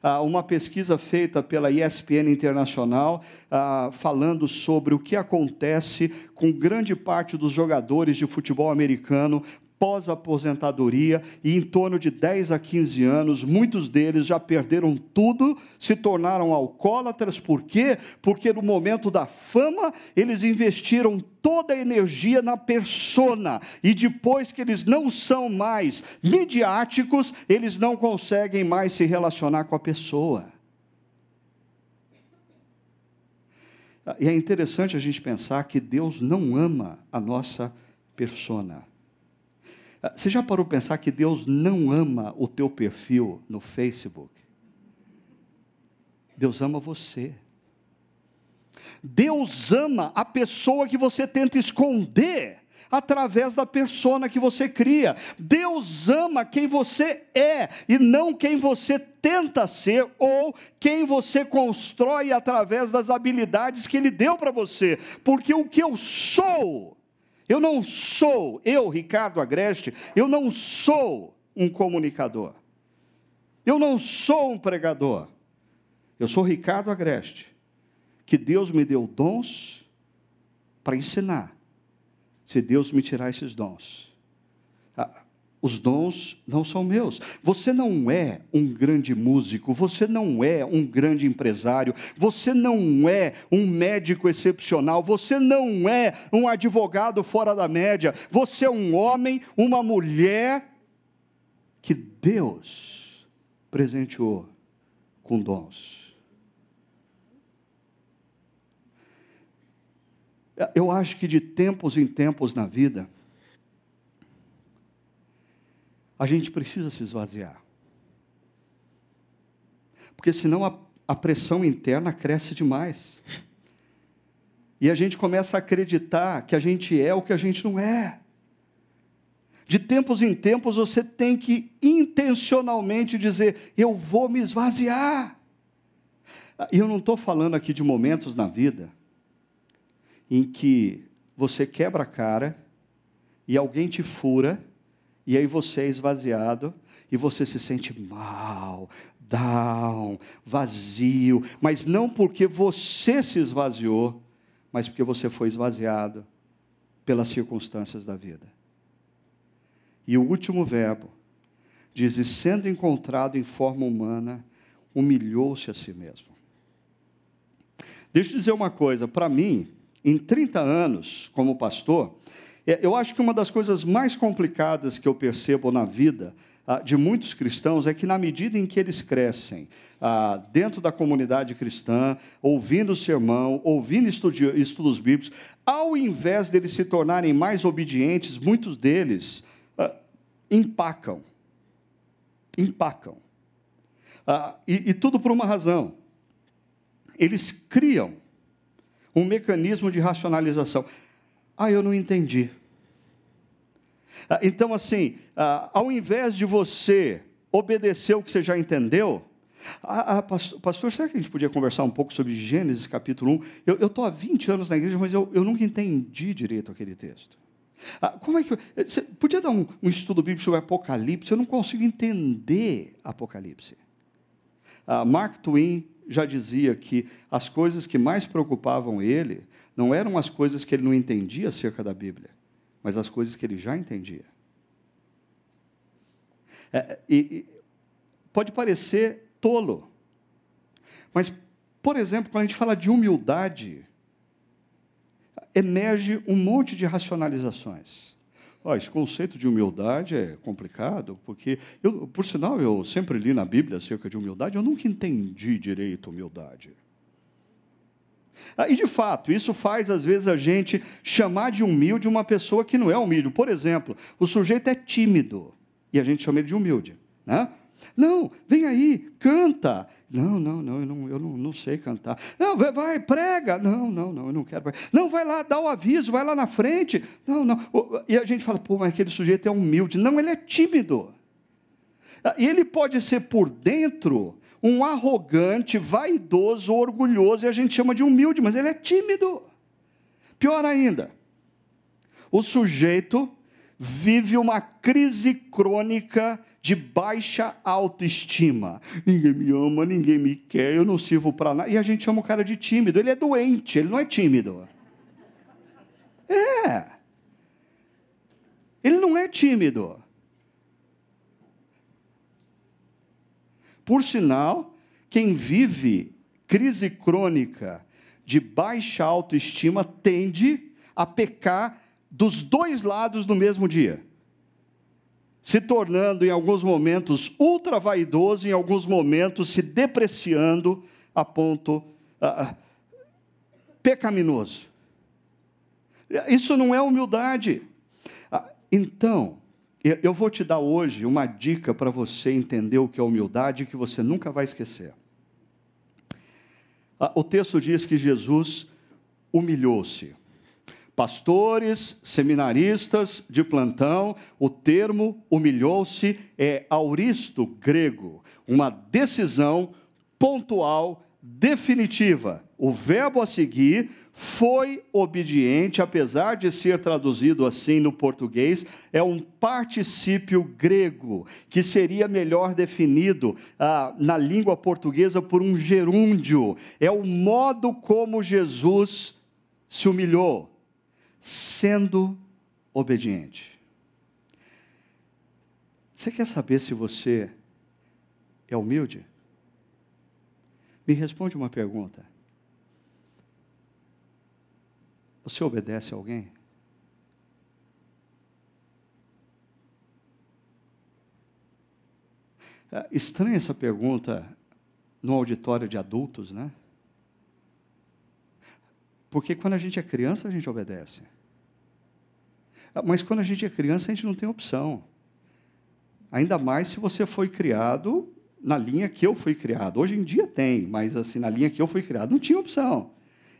Ah, uma pesquisa feita pela ESPN Internacional ah, falando sobre o que acontece com grande parte dos jogadores de futebol americano pós-aposentadoria e em torno de 10 a 15 anos, muitos deles já perderam tudo, se tornaram alcoólatras, por quê? Porque no momento da fama, eles investiram toda a energia na persona, e depois que eles não são mais midiáticos, eles não conseguem mais se relacionar com a pessoa. E é interessante a gente pensar que Deus não ama a nossa persona. Ah, você já parou para pensar que Deus não ama o teu perfil no Facebook? Deus ama você. Deus ama a pessoa que você tenta esconder através da persona que você cria. Deus ama quem você é e não quem você tenta ser ou quem você constrói através das habilidades que Ele deu para você. Porque o que eu sou eu não sou, eu, Ricardo Agreste, eu não sou um comunicador. Eu não sou um pregador. Eu sou Ricardo Agreste, que Deus me deu dons para ensinar. Se Deus me tirar esses dons, os dons não são meus. Você não é um grande músico, você não é um grande empresário, você não é um médico excepcional, você não é um advogado fora da média. Você é um homem, uma mulher que Deus presenteou com dons. Eu acho que de tempos em tempos na vida, a gente precisa se esvaziar. Porque senão a, a pressão interna cresce demais. E a gente começa a acreditar que a gente é o que a gente não é. De tempos em tempos você tem que intencionalmente dizer: eu vou me esvaziar. E eu não estou falando aqui de momentos na vida em que você quebra a cara e alguém te fura e aí você é esvaziado e você se sente mal, down, vazio, mas não porque você se esvaziou, mas porque você foi esvaziado pelas circunstâncias da vida. E o último verbo diz: e sendo encontrado em forma humana, humilhou-se a si mesmo. Deixa eu dizer uma coisa, para mim, em 30 anos como pastor, eu acho que uma das coisas mais complicadas que eu percebo na vida ah, de muitos cristãos é que, na medida em que eles crescem ah, dentro da comunidade cristã, ouvindo o sermão, ouvindo estudos bíblicos, ao invés deles se tornarem mais obedientes, muitos deles ah, empacam. Empacam. E, e tudo por uma razão. Eles criam um mecanismo de racionalização. Ah, eu não entendi. Ah, então, assim, ah, ao invés de você obedecer o que você já entendeu, ah, pastor, pastor, será que a gente podia conversar um pouco sobre Gênesis capítulo 1? Eu estou há 20 anos na igreja, mas eu, eu nunca entendi direito aquele texto. como é que. Você podia dar um, um, estudo bíblico sobre Apocalipse? Eu não consigo entender Apocalipse. Mark Twain já dizia que as coisas que mais preocupavam ele não eram as coisas que ele não entendia acerca da Bíblia, mas as coisas que ele já entendia. É, e, e, pode parecer tolo, mas, por exemplo, quando a gente fala de humildade, emerge um monte de racionalizações. Oh, esse conceito de humildade é complicado, porque, eu, por sinal, eu sempre li na Bíblia acerca de humildade, eu nunca entendi direito humildade. Ah, e, de fato, isso faz, às vezes, a gente chamar de humilde uma pessoa que não é humilde. Por exemplo, o sujeito é tímido, e a gente chama ele de humilde. Né? Não, vem aí, canta. Não, não, não, eu não, eu não, não sei cantar. Não, vai, vai, prega. Não, não, não, eu não quero. Não, vai lá, dá o aviso, vai lá na frente. Não, não. E a gente fala, pô, mas aquele sujeito é humilde. Não, ele é tímido. E ele pode ser por dentro um arrogante, vaidoso, orgulhoso, e a gente chama de humilde, mas ele é tímido. Pior ainda, o sujeito vive uma crise crônica de baixa autoestima. Ninguém me ama, ninguém me quer, eu não sirvo para nada. E a gente chama o cara de tímido. Ele é doente, ele não é tímido. É. Ele não é tímido. Por sinal, quem vive crise crônica de baixa autoestima tende a pecar dos dois lados no mesmo dia se tornando em alguns momentos ultra vaidoso, em alguns momentos se depreciando a ponto uh, pecaminoso. Isso não é humildade. Uh, então, eu vou te dar hoje uma dica para você entender o que é humildade que você nunca vai esquecer. Uh, o texto diz que Jesus humilhou-se pastores, seminaristas de plantão, o termo humilhou-se é auristo grego, uma decisão pontual, definitiva. O verbo a seguir foi obediente, apesar de ser traduzido assim no português, é um particípio grego, que seria melhor definido ah, na língua portuguesa por um gerúndio. É o modo como Jesus se humilhou sendo obediente. Você quer saber se você é humilde? Me responde uma pergunta. Você obedece a alguém? É estranha essa pergunta no auditório de adultos, né? Porque quando a gente é criança, a gente obedece. Ah, mas quando a gente é criança, a gente não tem opção. Ainda mais se você foi criado na linha que eu fui criado. Hoje em dia tem, mas assim, na linha que eu fui criado, não tinha opção.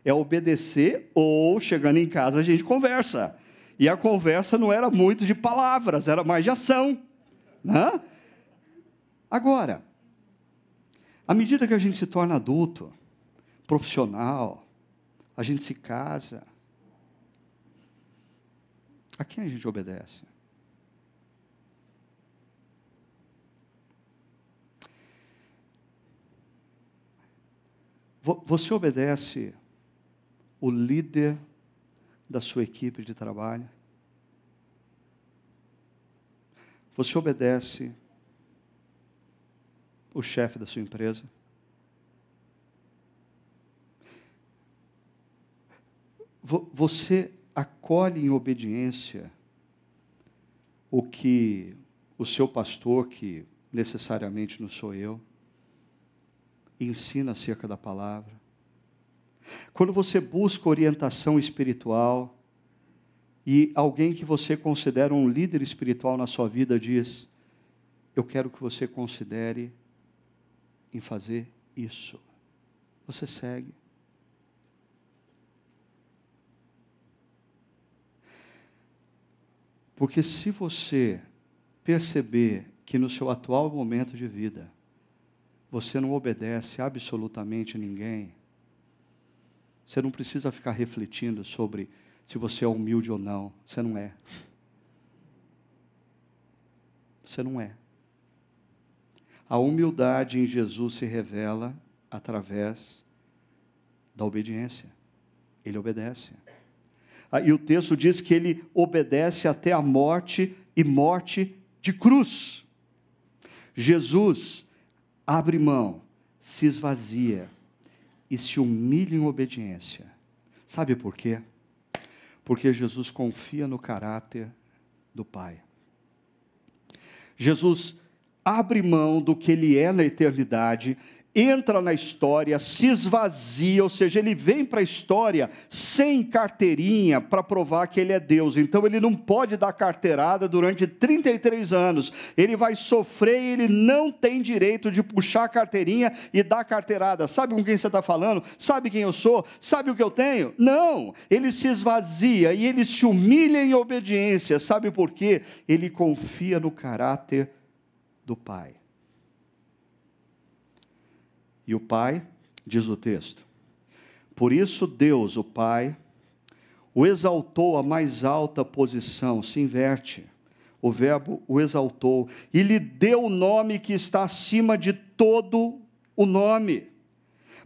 É obedecer ou, chegando em casa, a gente conversa. E a conversa não era muito de palavras, era mais de ação. Né? Agora, à medida que a gente se torna adulto, profissional, a gente se casa. A quem a gente obedece? Você obedece o líder da sua equipe de trabalho? Você obedece o chefe da sua empresa? Você acolhe em obediência o que o seu pastor, que necessariamente não sou eu, ensina acerca da palavra. Quando você busca orientação espiritual e alguém que você considera um líder espiritual na sua vida diz: Eu quero que você considere em fazer isso. Você segue. Porque se você perceber que no seu atual momento de vida você não obedece absolutamente ninguém, você não precisa ficar refletindo sobre se você é humilde ou não. Você não é. Você não é. A humildade em Jesus se revela através da obediência. Ele obedece. ah, e o texto diz que ele obedece até a morte e morte de cruz. Jesus abre mão, se esvazia e se humilha em obediência. Sabe por quê? Porque Jesus confia no caráter do Pai. Jesus abre mão do que ele é na eternidade entra na história, se esvazia, ou seja, ele vem para a história sem carteirinha para provar que ele é Deus. Então ele não pode dar carteirada durante 33 anos. Ele vai sofrer e ele não tem direito de puxar a carteirinha e dar carteirada. Sabe com quem você está falando? Sabe quem eu sou? Sabe o que eu tenho? Não! Ele se esvazia e ele se humilha em obediência. Sabe por quê? Ele confia no caráter do Pai. E o Pai, diz o texto, por isso Deus, o Pai, o exaltou à mais alta posição, se inverte. O verbo o exaltou e lhe deu o nome que está acima de todo o nome,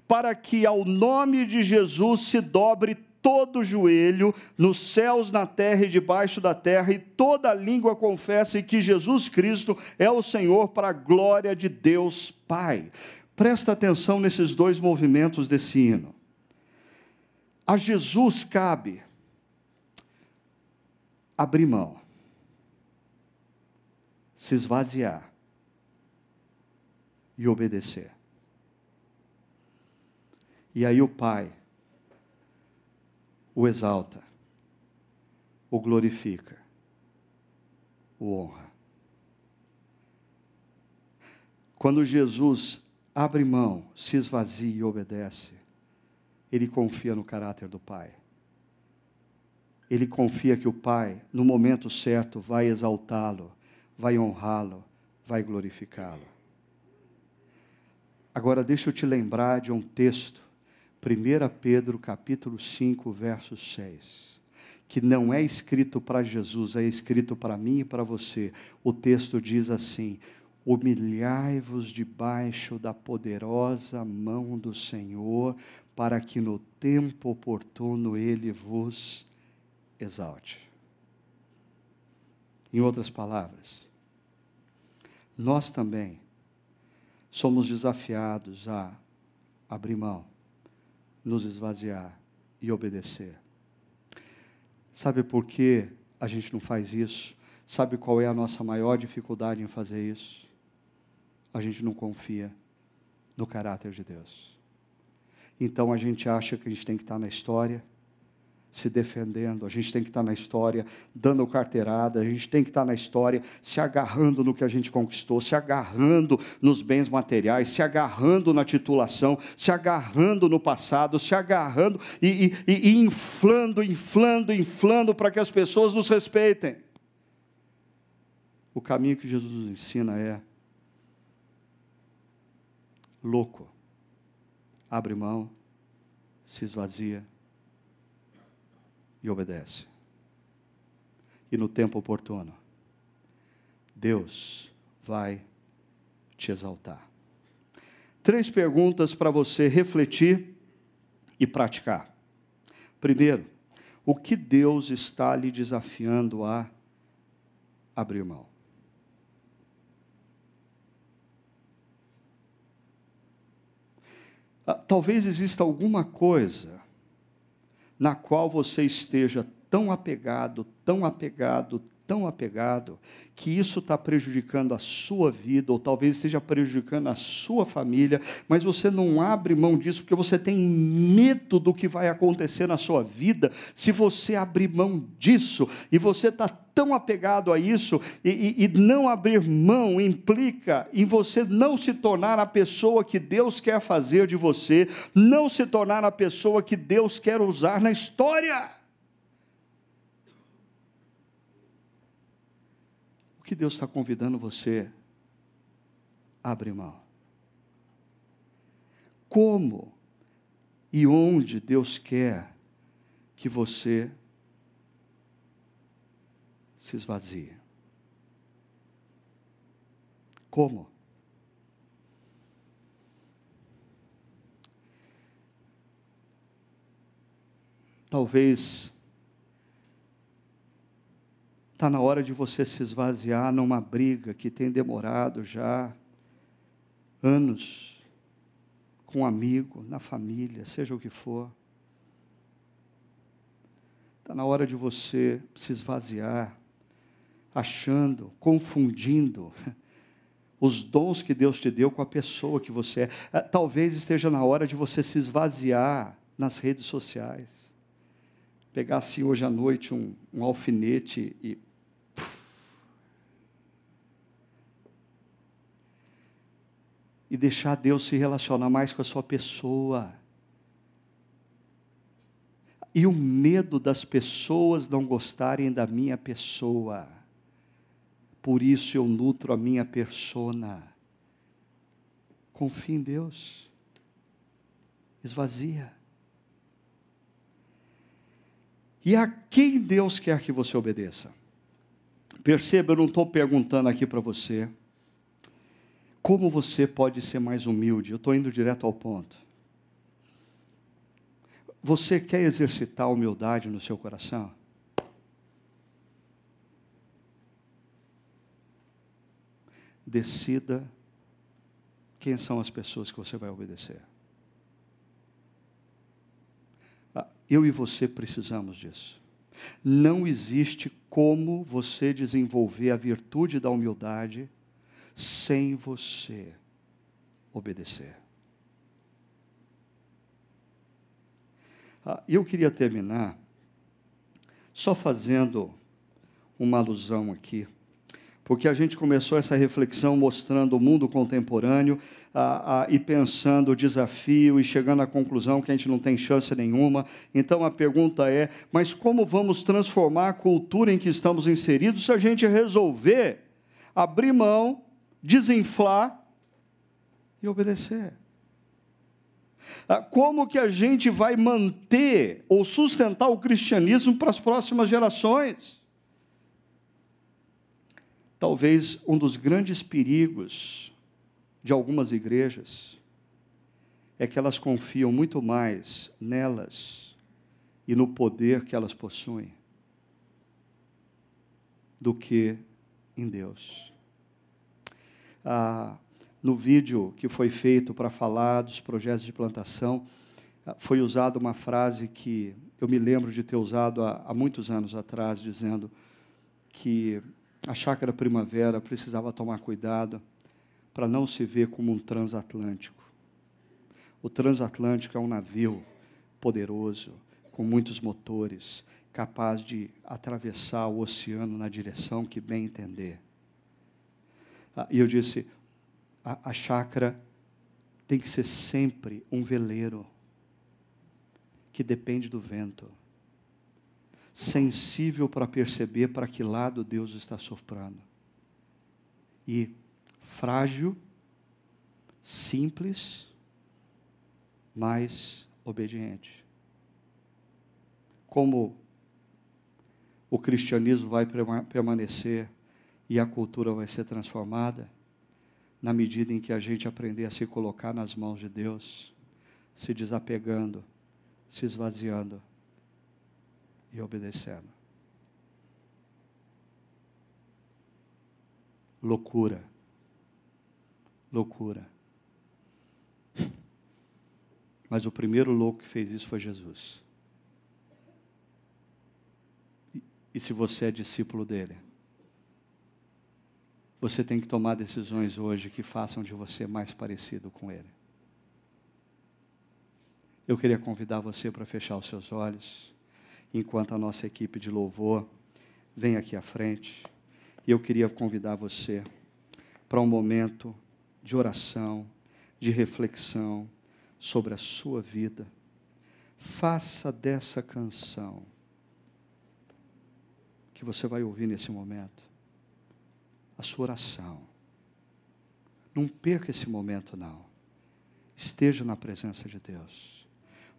para que ao nome de Jesus se dobre todo joelho, nos céus, na terra e debaixo da terra, e toda língua confesse que Jesus Cristo é o Senhor, para a glória de Deus Pai. Presta atenção nesses dois movimentos desse hino. A Jesus cabe abrir mão, se esvaziar e obedecer. E aí o Pai o exalta, o glorifica, o honra. Quando Jesus abre mão, se esvazia e obedece, ele confia no caráter do Pai. Ele confia que o Pai, no momento certo, vai exaltá-lo, vai honrá-lo, vai glorificá-lo. Agora deixa eu te lembrar de um texto, 1 Pedro capítulo 5, verso 6, que não é escrito para Jesus, é escrito para mim e para você. O texto diz assim: humilhai-vos debaixo da poderosa mão do Senhor, para que no tempo oportuno ele vos exalte. Em outras palavras, nós também somos desafiados a abrir mão, nos esvaziar e obedecer. Sabe por que a gente não faz isso? Sabe qual é a nossa maior dificuldade em fazer isso? A gente não confia no caráter de Deus. Então a gente acha que a gente tem que estar na história, se defendendo, a gente tem que estar na história, dando carteirada, a gente tem que estar na história, se agarrando no que a gente conquistou, se agarrando nos bens materiais, se agarrando na titulação, se agarrando no passado, se agarrando e, e, e inflando, inflando, inflando para que as pessoas nos respeitem. O caminho que Jesus nos ensina é louco. Abre mão, se esvazia e obedece. E no tempo oportuno, Deus vai te exaltar. Três perguntas para você refletir e praticar. Primeiro, o que Deus está lhe desafiando a abrir mão? Ah, talvez exista alguma coisa na qual você esteja tão apegado, tão apegado, tão apegado, que isso está prejudicando a sua vida, ou talvez esteja prejudicando a sua família, mas você não abre mão disso porque você tem medo do que vai acontecer na sua vida se você abrir mão disso, e você está tão apegado a isso, e, e, e não abrir mão implica em você não se tornar a pessoa que Deus quer fazer de você, não se tornar a pessoa que Deus quer usar na história. O que Deus está convidando você a abrir mão? Como e onde Deus quer que você se esvazie? Como? Talvez Está na hora de você se esvaziar numa briga que tem demorado já anos com um amigo, na família, seja o que for. Está na hora de você se esvaziar, achando, confundindo <laughs> os dons que Deus te deu com a pessoa que você é. é. Talvez esteja na hora de você se esvaziar nas redes sociais. Pegar assim hoje à noite um, um alfinete e e deixar Deus se relacionar mais com a sua pessoa. E o medo das pessoas não gostarem da minha pessoa. Por isso eu nutro a minha persona. Confie em Deus. Esvazia. E a quem Deus quer que você obedeça? Perceba, eu não estou perguntando aqui para você como você pode ser mais humilde? Eu estou indo direto ao ponto. Você quer exercitar humildade no seu coração? Decida quem são as pessoas que você vai obedecer. Ah, eu e você precisamos disso. Não existe como você desenvolver a virtude da humildade sem você obedecer. Ah, eu queria terminar só fazendo uma alusão aqui, porque a gente começou essa reflexão mostrando o mundo contemporâneo ah, ah, e pensando o desafio e chegando à conclusão que a gente não tem chance nenhuma. Então a pergunta é: mas como vamos transformar a cultura em que estamos inseridos se a gente resolver abrir mão desinflar e obedecer. Ah, como que a gente vai manter ou sustentar o cristianismo para as próximas gerações? Talvez um dos grandes perigos de algumas igrejas é que elas confiam muito mais nelas e no poder que elas possuem do que em Deus ah, no vídeo que foi feito para falar dos projetos de plantação, foi usada uma frase que eu me lembro de ter usado há, há muitos anos atrás, dizendo que a chácara primavera precisava tomar cuidado para não se ver como um transatlântico. O transatlântico é um navio poderoso, com muitos motores, capaz de atravessar o oceano na direção que bem entender. Ah, e eu disse: a, a chácara tem que ser sempre um veleiro que depende do vento, sensível para perceber para que lado Deus está soprando, e frágil, simples, mas obediente. Como o cristianismo vai permanecer e a cultura vai ser transformada na medida em que a gente aprender a se colocar nas mãos de Deus, se desapegando, se esvaziando e obedecendo. Loucura. Loucura. Mas o primeiro louco que fez isso foi Jesus. E, e se você é discípulo dele, você tem que tomar decisões hoje que façam de você mais parecido com Ele. Eu queria convidar você para fechar os seus olhos, enquanto a nossa equipe de louvor vem aqui à frente. E eu queria convidar você para um momento de oração, de reflexão sobre a sua vida. Faça dessa canção que você vai ouvir nesse momento a sua oração. Não perca esse momento, não. Esteja na presença de Deus.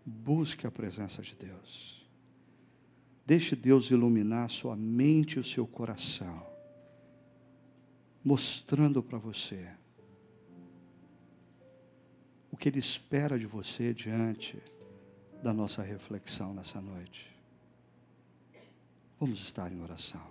Busque a presença de Deus. Deixe Deus iluminar sua mente e o seu coração, mostrando para você o que Ele espera de você diante da nossa reflexão nessa noite. Vamos estar em oração.